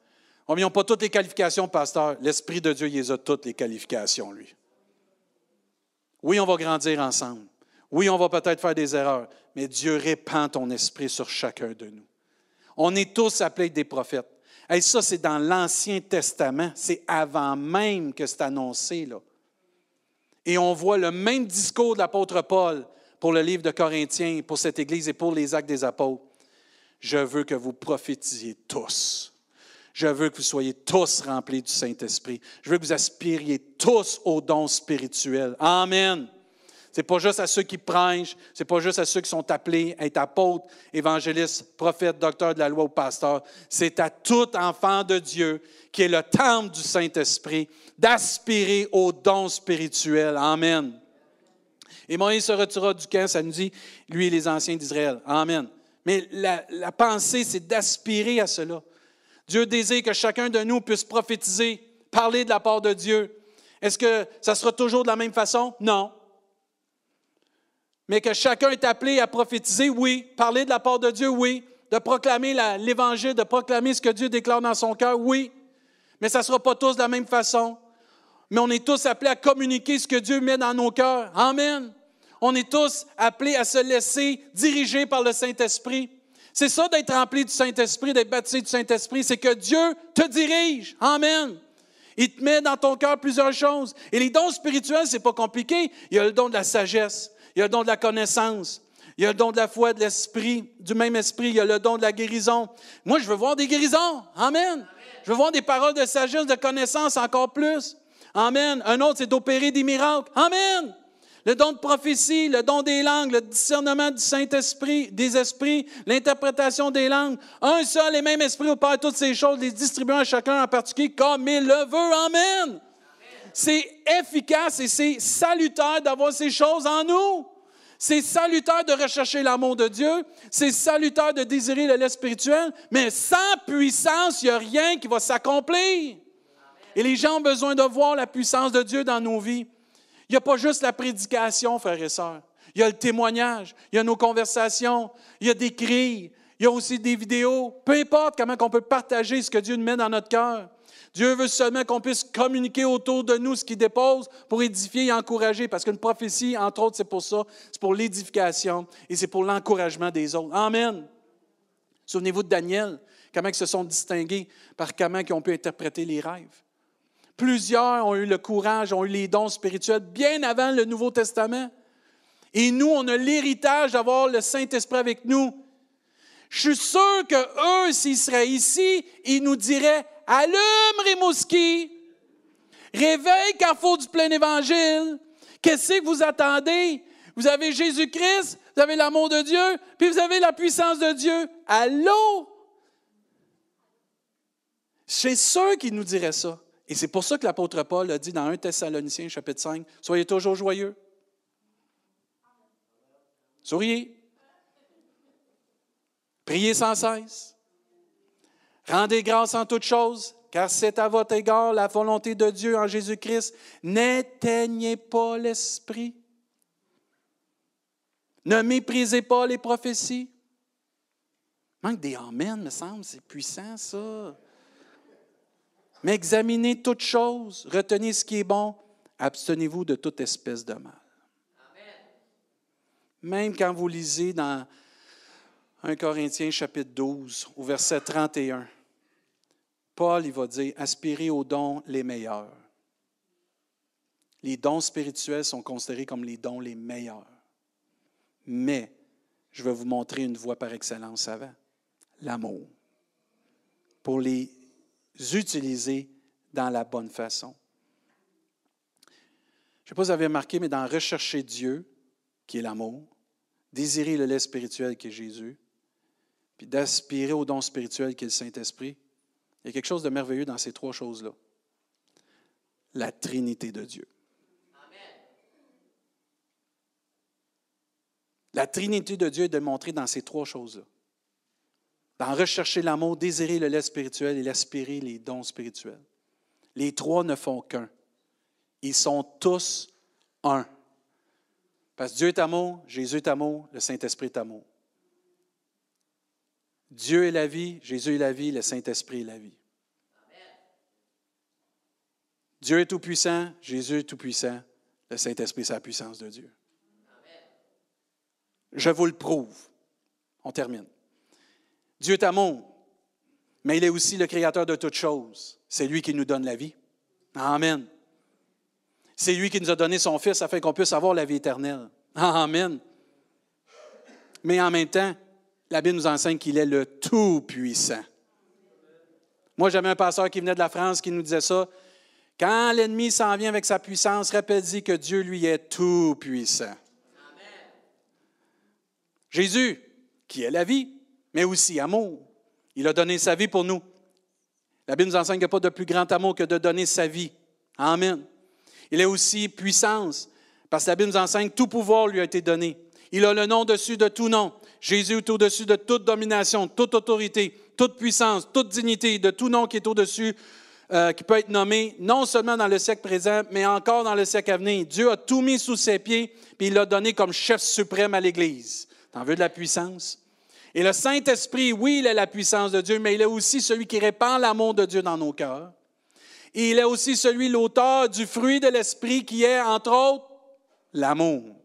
On ils n'ont pas toutes les qualifications, pasteur. L'Esprit de Dieu, il les a toutes les qualifications, lui. Oui, on va grandir ensemble. Oui, on va peut-être faire des erreurs, mais Dieu répand ton esprit sur chacun de nous. On est tous appelés des prophètes. Et ça, c'est dans l'Ancien Testament. C'est avant même que c'est annoncé. Là. Et on voit le même discours de l'apôtre Paul pour le livre de Corinthiens, pour cette Église et pour les actes des apôtres. Je veux que vous prophétisiez tous. Je veux que vous soyez tous remplis du Saint-Esprit. Je veux que vous aspiriez tous aux dons spirituels. Amen. Ce n'est pas juste à ceux qui prêchent, ce n'est pas juste à ceux qui sont appelés à être apôtres, évangélistes, prophètes, docteurs de la loi ou pasteurs. C'est à tout enfant de Dieu qui est le temple du Saint-Esprit d'aspirer aux dons spirituels. Amen. Et Moïse se retira du camp, ça nous dit, lui et les anciens d'Israël. Amen. Mais la, la pensée, c'est d'aspirer à cela. Dieu désire que chacun de nous puisse prophétiser, parler de la part de Dieu, Est-ce que ça sera toujours de la même façon? Non. Mais que chacun est appelé à prophétiser, oui. Parler de la part de Dieu, oui. De proclamer l'Évangile, de proclamer ce que Dieu déclare dans son cœur, oui. Mais ça ne sera pas tous de la même façon. Mais on est tous appelés à communiquer ce que Dieu met dans nos cœurs. Amen. On est tous appelés à se laisser diriger par le Saint-Esprit. C'est ça d'être rempli du Saint-Esprit, d'être baptisé du Saint-Esprit, c'est que Dieu te dirige. Amen. Il te met dans ton cœur plusieurs choses. Et les dons spirituels, c'est pas compliqué. Il y a le don de la sagesse, il y a le don de la connaissance, il y a le don de la foi, de l'esprit, du même esprit, il y a le don de la guérison. Moi, je veux voir des guérisons. Amen. Je veux voir des paroles de sagesse, de connaissance encore plus. Amen. Un autre, c'est d'opérer des miracles. Amen le don de prophétie, le don des langues, le discernement du Saint-Esprit, des esprits, l'interprétation des langues. Un seul et même esprit opère toutes ces choses, les distribuant à chacun en particulier comme il le veut. Amen. C'est efficace et c'est salutaire d'avoir ces choses en nous. C'est salutaire de rechercher l'amour de Dieu. C'est salutaire de désirer le lait spirituel. Mais sans puissance, il n'y a rien qui va s'accomplir. Et les gens ont besoin de voir la puissance de Dieu dans nos vies. Il n'y a pas juste la prédication, frères et sœurs. Il y a le témoignage, il y a nos conversations, il y a des cris, il y a aussi des vidéos. Peu importe comment on peut partager ce que Dieu nous met dans notre cœur. Dieu veut seulement qu'on puisse communiquer autour de nous ce qu'il dépose pour édifier et encourager. Parce qu'une prophétie, entre autres, c'est pour ça. C'est pour l'édification et c'est pour l'encouragement des autres. Amen. Souvenez-vous de Daniel, comment ils se sont distingués par comment ils ont pu interpréter les rêves. Plusieurs ont eu le courage, ont eu les dons spirituels bien avant le Nouveau Testament. Et nous, on a l'héritage d'avoir le Saint-Esprit avec nous. Je suis sûr que eux, s'ils seraient ici, ils nous diraient Allume, Rimouski! Réveille, faut du plein évangile! Qu'est-ce que vous attendez? Vous avez Jésus-Christ, vous avez l'amour de Dieu, puis vous avez la puissance de Dieu. Allô? C'est sûr qu'ils nous diraient ça. Et c'est pour ça que l'apôtre Paul a dit dans 1 Thessaloniciens chapitre 5, Soyez toujours joyeux. Souriez. Priez sans cesse. Rendez grâce en toutes choses, car c'est à votre égard la volonté de Dieu en Jésus-Christ. N'éteignez pas l'esprit. Ne méprisez pas les prophéties. Manque des Amen, me semble, c'est puissant ça. Mais examinez toutes choses, retenez ce qui est bon, abstenez-vous de toute espèce de mal. Même quand vous lisez dans 1 Corinthiens chapitre 12, au verset 31, Paul il va dire aspirez aux dons les meilleurs. Les dons spirituels sont considérés comme les dons les meilleurs. Mais je vais vous montrer une voie par excellence avant l'amour. Pour les utiliser dans la bonne façon. Je ne sais pas si vous avez remarqué, mais dans rechercher Dieu, qui est l'amour, désirer le lait spirituel qui est Jésus, puis d'aspirer au don spirituel qui est le Saint-Esprit, il y a quelque chose de merveilleux dans ces trois choses-là. La Trinité de Dieu. La Trinité de Dieu est démontrée dans ces trois choses-là dans rechercher l'amour, désirer le lait spirituel et l'aspirer les dons spirituels. Les trois ne font qu'un. Ils sont tous un. Parce que Dieu est amour, Jésus est amour, le Saint-Esprit est amour. Dieu est la vie, Jésus est la vie, le Saint-Esprit est la vie. Dieu est tout-puissant, Jésus est tout-puissant, le Saint-Esprit, c'est la puissance de Dieu. Je vous le prouve. On termine. Dieu est amour, mais il est aussi le créateur de toutes choses. C'est lui qui nous donne la vie. Amen. C'est lui qui nous a donné son Fils afin qu'on puisse avoir la vie éternelle. Amen. Mais en même temps, la Bible nous enseigne qu'il est le Tout-Puissant. Moi, j'avais un pasteur qui venait de la France qui nous disait ça. Quand l'ennemi s'en vient avec sa puissance, rappelle-y que Dieu, lui, est tout-puissant. Jésus, qui est la vie, mais aussi amour. Il a donné sa vie pour nous. La Bible nous enseigne qu'il n'y a pas de plus grand amour que de donner sa vie. Amen. Il est aussi puissance, parce que la Bible nous enseigne que tout pouvoir lui a été donné. Il a le nom dessus de tout nom. Jésus est au-dessus de toute domination, toute autorité, toute puissance, toute dignité, de tout nom qui est au-dessus euh, qui peut être nommé non seulement dans le siècle présent, mais encore dans le siècle à venir. Dieu a tout mis sous ses pieds, puis il l'a donné comme chef suprême à l'Église. T'en veux de la puissance? Et le Saint-Esprit, oui, il est la puissance de Dieu, mais il est aussi celui qui répand l'amour de Dieu dans nos cœurs. Et il est aussi celui, l'auteur du fruit de l'Esprit, qui est, entre autres, l'amour.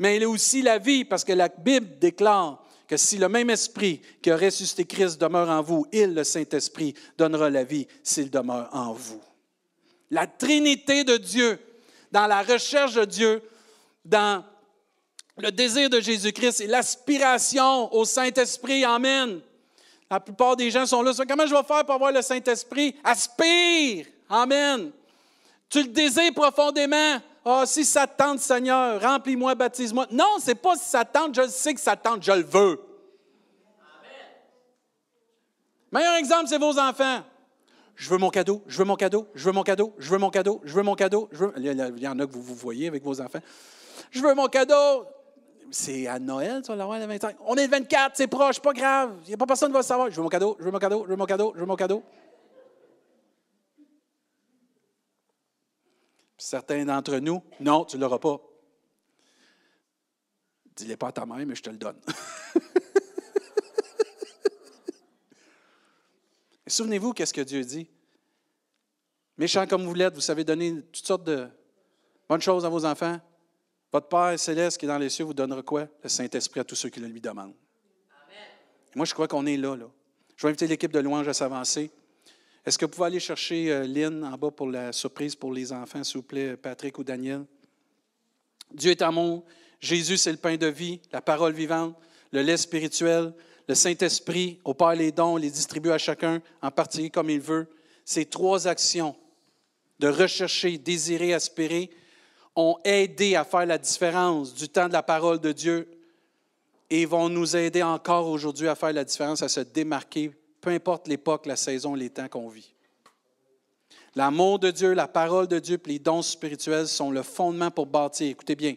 Mais il est aussi la vie, parce que la Bible déclare que si le même Esprit qui a ressuscité Christ demeure en vous, il, le Saint-Esprit, donnera la vie s'il demeure en vous. La Trinité de Dieu, dans la recherche de Dieu, dans le désir de Jésus-Christ et l'aspiration au Saint-Esprit. Amen. La plupart des gens sont là. Comment je vais faire pour avoir le Saint-Esprit? Aspire. Amen. Tu le désires profondément. Ah, oh, si ça tente, Seigneur, remplis-moi, baptise-moi. Non, c'est pas si ça tente, je sais que ça tente, je le veux. Amen. Meilleur exemple, c'est vos enfants. Je veux mon cadeau, je veux mon cadeau, je veux mon cadeau, je veux mon cadeau, je veux mon cadeau. Je veux... Il y en a que vous vous voyez avec vos enfants. Je veux mon cadeau. C'est à Noël, tu vas le 25. On est le 24, c'est proche, pas grave. Il n'y a pas personne qui va savoir. Je veux mon cadeau, je veux mon cadeau, je veux mon cadeau, je veux mon cadeau. Certains d'entre nous, non, tu ne l'auras pas. Dis-le pas à ta mère, mais je te le donne. Souvenez-vous qu'est-ce que Dieu dit? Méchant comme vous l'êtes, vous savez donner toutes sortes de bonnes choses à vos enfants. Votre Père céleste qui est dans les cieux vous donnera quoi? Le Saint-Esprit à tous ceux qui le lui demandent. Moi, je crois qu'on est là, là. Je vais inviter l'équipe de louange à s'avancer. Est-ce que vous pouvez aller chercher euh, Lynn en bas pour la surprise pour les enfants, s'il vous plaît, Patrick ou Daniel? Dieu est amour. Jésus, c'est le pain de vie, la parole vivante, le lait spirituel, le Saint-Esprit, au Père les dons, les distribue à chacun en particulier comme il veut. Ces trois actions de rechercher, désirer, aspirer ont aidé à faire la différence du temps de la parole de Dieu et vont nous aider encore aujourd'hui à faire la différence, à se démarquer peu importe l'époque, la saison, les temps qu'on vit. L'amour de Dieu, la parole de Dieu, les dons spirituels sont le fondement pour bâtir, écoutez bien,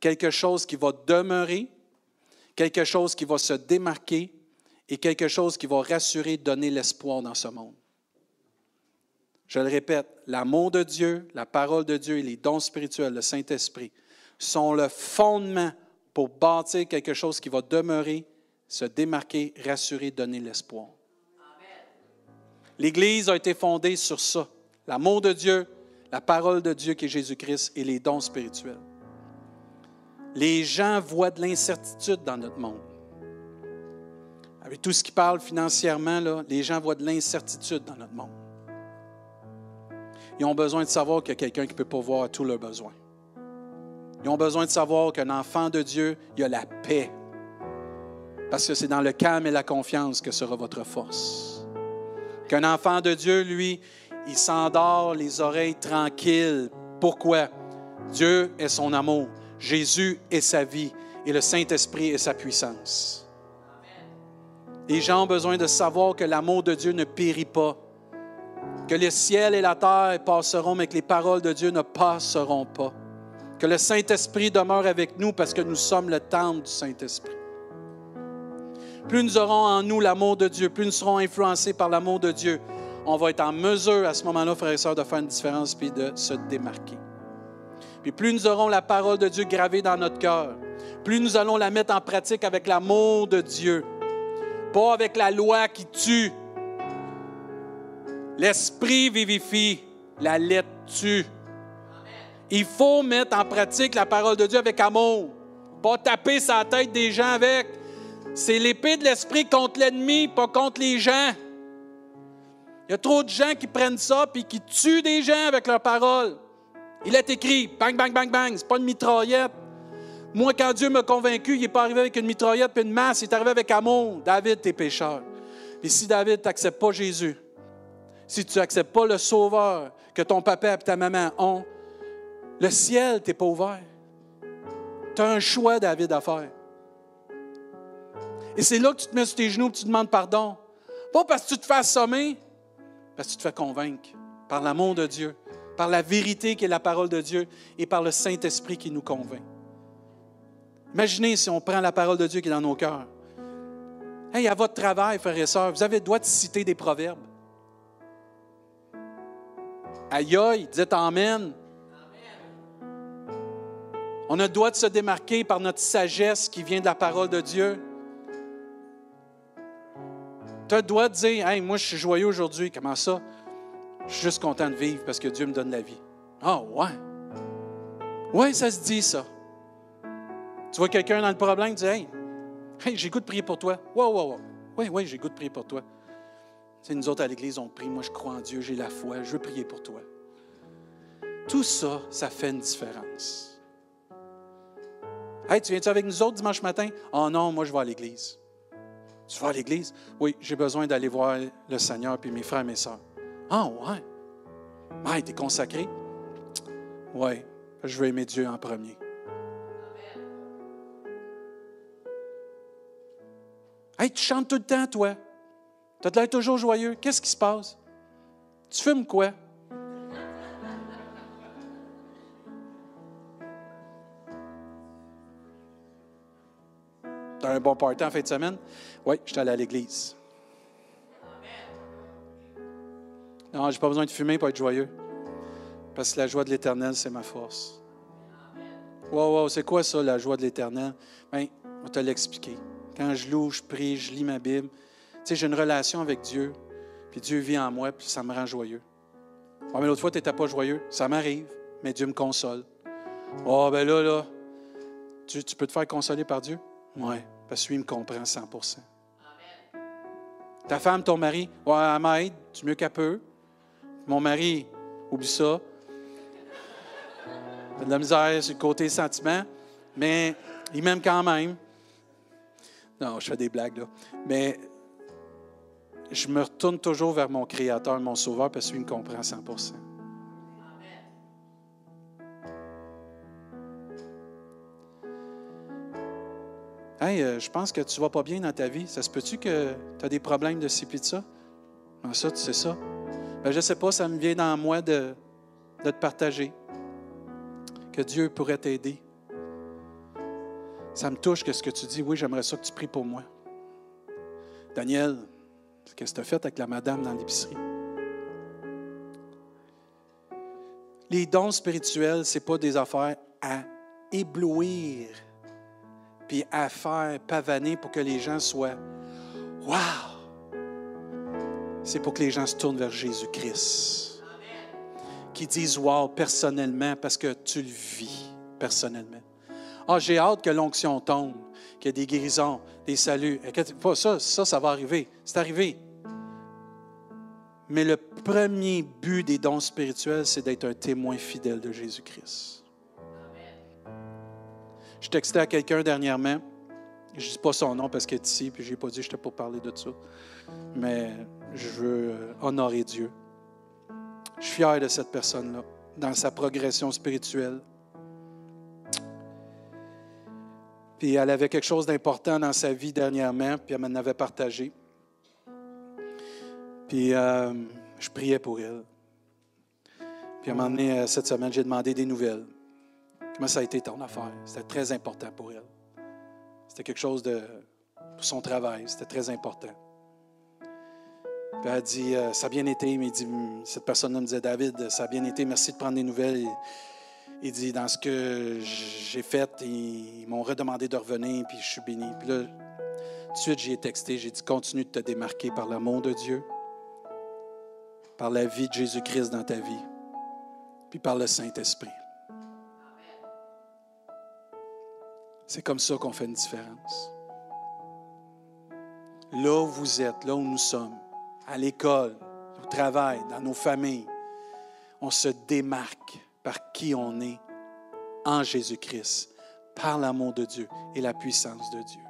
quelque chose qui va demeurer, quelque chose qui va se démarquer et quelque chose qui va rassurer, donner l'espoir dans ce monde. Je le répète, l'amour de Dieu, la parole de Dieu et les dons spirituels, le Saint-Esprit, sont le fondement pour bâtir quelque chose qui va demeurer, se démarquer, rassurer, donner l'espoir. L'Église a été fondée sur ça. L'amour de Dieu, la parole de Dieu qui est Jésus-Christ et les dons spirituels. Les gens voient de l'incertitude dans notre monde. Avec tout ce qui parle financièrement, les gens voient de l'incertitude dans notre monde. Ils ont besoin de savoir qu'il y a quelqu'un qui peut pourvoir tous leurs besoins. Ils ont besoin de savoir qu'un enfant de Dieu, il y a la paix. Parce que c'est dans le calme et la confiance que sera votre force. Qu'un enfant de Dieu, lui, il s'endort les oreilles tranquilles. Pourquoi? Dieu est son amour, Jésus est sa vie et le Saint-Esprit est sa puissance. Les gens ont besoin de savoir que l'amour de Dieu ne périt pas, que le ciel et la terre passeront, mais que les paroles de Dieu ne passeront pas, que le Saint-Esprit demeure avec nous parce que nous sommes le temple du Saint-Esprit plus nous aurons en nous l'amour de Dieu, plus nous serons influencés par l'amour de Dieu, on va être en mesure à ce moment-là, frères et sœurs, de faire une différence puis de se démarquer. Puis plus nous aurons la parole de Dieu gravée dans notre cœur, plus nous allons la mettre en pratique avec l'amour de Dieu, pas avec la loi qui tue. L'esprit vivifie, la lettre tue. Il faut mettre en pratique la parole de Dieu avec amour, pas taper sa tête des gens avec. C'est l'épée de l'esprit contre l'ennemi, pas contre les gens. Il y a trop de gens qui prennent ça et qui tuent des gens avec leurs paroles. Il est écrit, bang, bang, bang, bang, c'est pas une mitraillette. Moi, quand Dieu m'a convaincu, il n'est pas arrivé avec une mitraillette et une masse, il est arrivé avec amour. David, t'es pécheur. Et si David, n'accepte pas Jésus, si tu n'acceptes pas le Sauveur que ton papa et ta maman ont, le ciel t'est pas ouvert. Tu as un choix, David, à faire. Et c'est là que tu te mets sur tes genoux et tu demandes pardon. Pas parce que tu te fais assommer, parce que tu te fais convaincre par l'amour de Dieu, par la vérité qui est la parole de Dieu et par le Saint-Esprit qui nous convainc. Imaginez si on prend la parole de Dieu qui est dans nos cœurs. Hey, à votre travail, frères et sœurs, vous avez le droit de citer des proverbes. Aïe aïe, dites Amen. On a le droit de se démarquer par notre sagesse qui vient de la parole de Dieu. Tu as le droit de dire Hey, moi, je suis joyeux aujourd'hui. Comment ça? Je suis juste content de vivre parce que Dieu me donne la vie. Ah, ouais. Oui, ça se dit, ça. Tu vois quelqu'un dans le problème, tu dis Hey, hey j'ai goût de prier pour toi. Wow, wow, wow. Oui, oui, j'ai goût de prier pour toi. C'est nous autres à l'Église, on prie. Moi, je crois en Dieu, j'ai la foi, je veux prier pour toi. Tout ça, ça fait une différence. Hey, tu viens-tu avec nous autres dimanche matin? Oh non, moi, je vais à l'Église. Tu vas à l'Église? Oui, j'ai besoin d'aller voir le Seigneur puis mes frères et mes sœurs. Ah, ouais. Ah, t'es consacré? Oui, je veux aimer Dieu en premier. Hey, tu chantes tout le temps, toi. Tu as l'air toujours joyeux. Qu'est-ce qui se passe? Tu fumes quoi? Un bon party en fin de semaine? Oui, je suis allé à l'église. Non, j'ai pas besoin de fumer pour être joyeux. Parce que la joie de l'éternel, c'est ma force. Wow, wow, c'est quoi ça, la joie de l'éternel? Bien, on te l'expliquer. Quand je loue, je prie, je lis ma Bible, tu sais, j'ai une relation avec Dieu, puis Dieu vit en moi, puis ça me rend joyeux. Oh, mais l'autre fois, tu n'étais pas joyeux. Ça m'arrive, mais Dieu me console. Oh, ben là, là, tu, peux te faire consoler par Dieu? Oui, parce que lui, me comprend 100% Ta femme, ton mari, ouais, elle m'aide mieux qu'elle peut. Mon mari, oublie ça. De la misère sur le côté sentiment, mais il m'aime quand même. Non, je fais des blagues, là. Mais je me retourne toujours vers mon Créateur, mon Sauveur, parce qu'il me comprend 100 Hey, euh, je pense que tu vas pas bien dans ta vie. Ça se peut-tu que tu as des problèmes de ci et de ça? Ah, ça, tu sais ça? Ben, je ne sais pas, ça me vient dans moi de, de te partager. Que Dieu pourrait t'aider. Ça me touche que ce que tu dis, oui, j'aimerais ça que tu pries pour moi. Daniel, qu'est-ce que tu as fait avec la madame dans l'épicerie? Les dons spirituels, ce n'est pas des affaires à éblouir, puis à faire pavaner pour que les gens soient Wow! C'est pour que les gens se tournent vers Jésus-Christ. Qui disent Wow personnellement parce que tu le vis personnellement. Ah, j'ai hâte que l'onction tombe, qu'il y ait des guérisons, des saluts. Ça, ça, ça va arriver. C'est arrivé. Mais le premier but des dons spirituels, c'est d'être un témoin fidèle de Jésus-Christ. Je textais à quelqu'un dernièrement. Je ne dis pas son nom parce qu'il est ici, puis je n'ai pas dit que je n'étais pas parler de ça. Mais je veux euh, honorer Dieu. Je suis fier de cette personne-là, dans sa progression spirituelle. Puis elle avait quelque chose d'important dans sa vie dernièrement, puis elle m'en avait partagé. Puis euh, je priais pour elle. Puis à un moment donné, euh, cette semaine, j'ai demandé des nouvelles. Comment ça a été ton affaire? C'était très important pour elle. C'était quelque chose de. pour son travail, c'était très important. Puis elle a dit euh, Ça a bien été, mais dit, cette personne-là me disait David, ça a bien été, merci de prendre des nouvelles. Il dit, dans ce que j'ai fait, ils m'ont redemandé de revenir, puis je suis béni. Puis là, tout de suite, j'ai texté, j'ai dit, continue de te démarquer par l'amour de Dieu, par la vie de Jésus-Christ dans ta vie, puis par le Saint-Esprit. C'est comme ça qu'on fait une différence. Là où vous êtes, là où nous sommes, à l'école, au travail, dans nos familles, on se démarque par qui on est en Jésus-Christ, par l'amour de Dieu et la puissance de Dieu.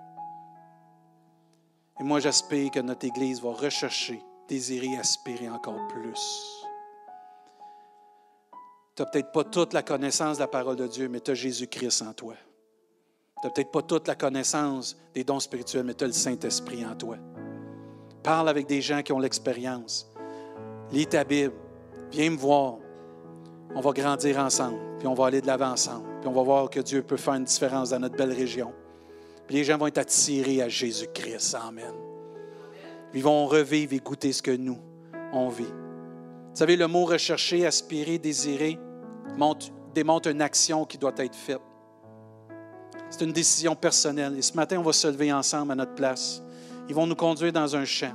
Et moi, j'espère que notre Église va rechercher, désirer, aspirer encore plus. Tu n'as peut-être pas toute la connaissance de la parole de Dieu, mais tu as Jésus-Christ en toi. Tu n'as peut-être pas toute la connaissance des dons spirituels, mais tu as le Saint-Esprit en toi. Parle avec des gens qui ont l'expérience. Lis ta Bible. Viens me voir on va grandir ensemble, puis on va aller de l'avant ensemble, puis on va voir que Dieu peut faire une différence dans notre belle région. Puis les gens vont être attirés à Jésus-Christ. Amen. Ils vont revivre et goûter ce que nous, on vit. Vous savez, le mot rechercher, aspirer, désirer démontre une action qui doit être faite. C'est une décision personnelle. Et ce matin, on va se lever ensemble à notre place. Ils vont nous conduire dans un champ.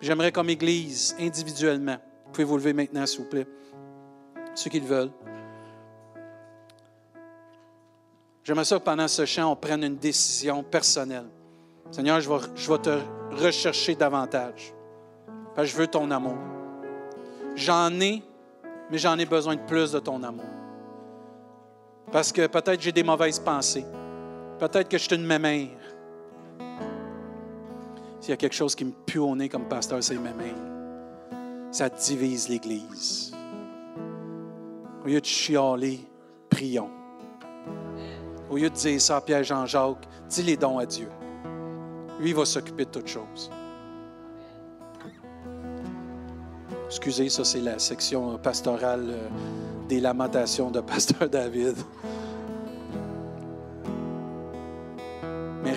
J'aimerais comme Église, individuellement, vous pouvez vous lever maintenant, s'il vous plaît, ceux qui le veulent. J'aimerais ça que pendant ce chant, on prenne une décision personnelle. Seigneur, je vais, je vais te rechercher davantage. Parce que je veux ton amour. J'en ai, mais j'en ai besoin de plus de ton amour. Parce que peut-être j'ai des mauvaises pensées. Peut-être que je suis une mémère. S'il y a quelque chose qui me pue au nez comme pasteur, c'est mémère. Ça divise l'Église. Au lieu de chialer, prions. Au lieu de dire ça à Pierre-Jean-Jacques, dis les dons à Dieu. Lui, il va s'occuper de toutes choses. Excusez, ça c'est la section pastorale euh, des lamentations de Pasteur David.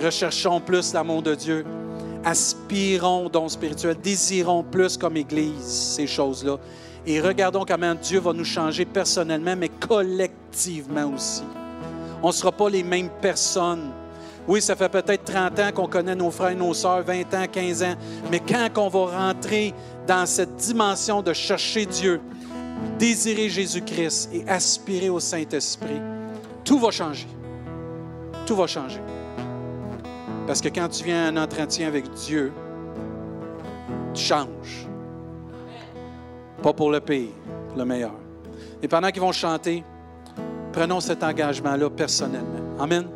Recherchons plus l'amour de Dieu. Aspirons dons spirituels. Désirons plus comme Église ces choses-là. Et regardons comment Dieu va nous changer personnellement, mais collectivement aussi. On ne sera pas les mêmes personnes. Oui, ça fait peut-être 30 ans qu'on connaît nos frères et nos sœurs, 20 ans, 15 ans, mais quand on va rentrer dans cette dimension de chercher Dieu, désirer Jésus-Christ et aspirer au Saint-Esprit, tout va changer. Tout va changer. Parce que quand tu viens à un entretien avec Dieu, tu changes. Pas pour le pire, pour le meilleur. Et pendant qu'ils vont chanter, prenons cet engagement-là personnellement. Amen.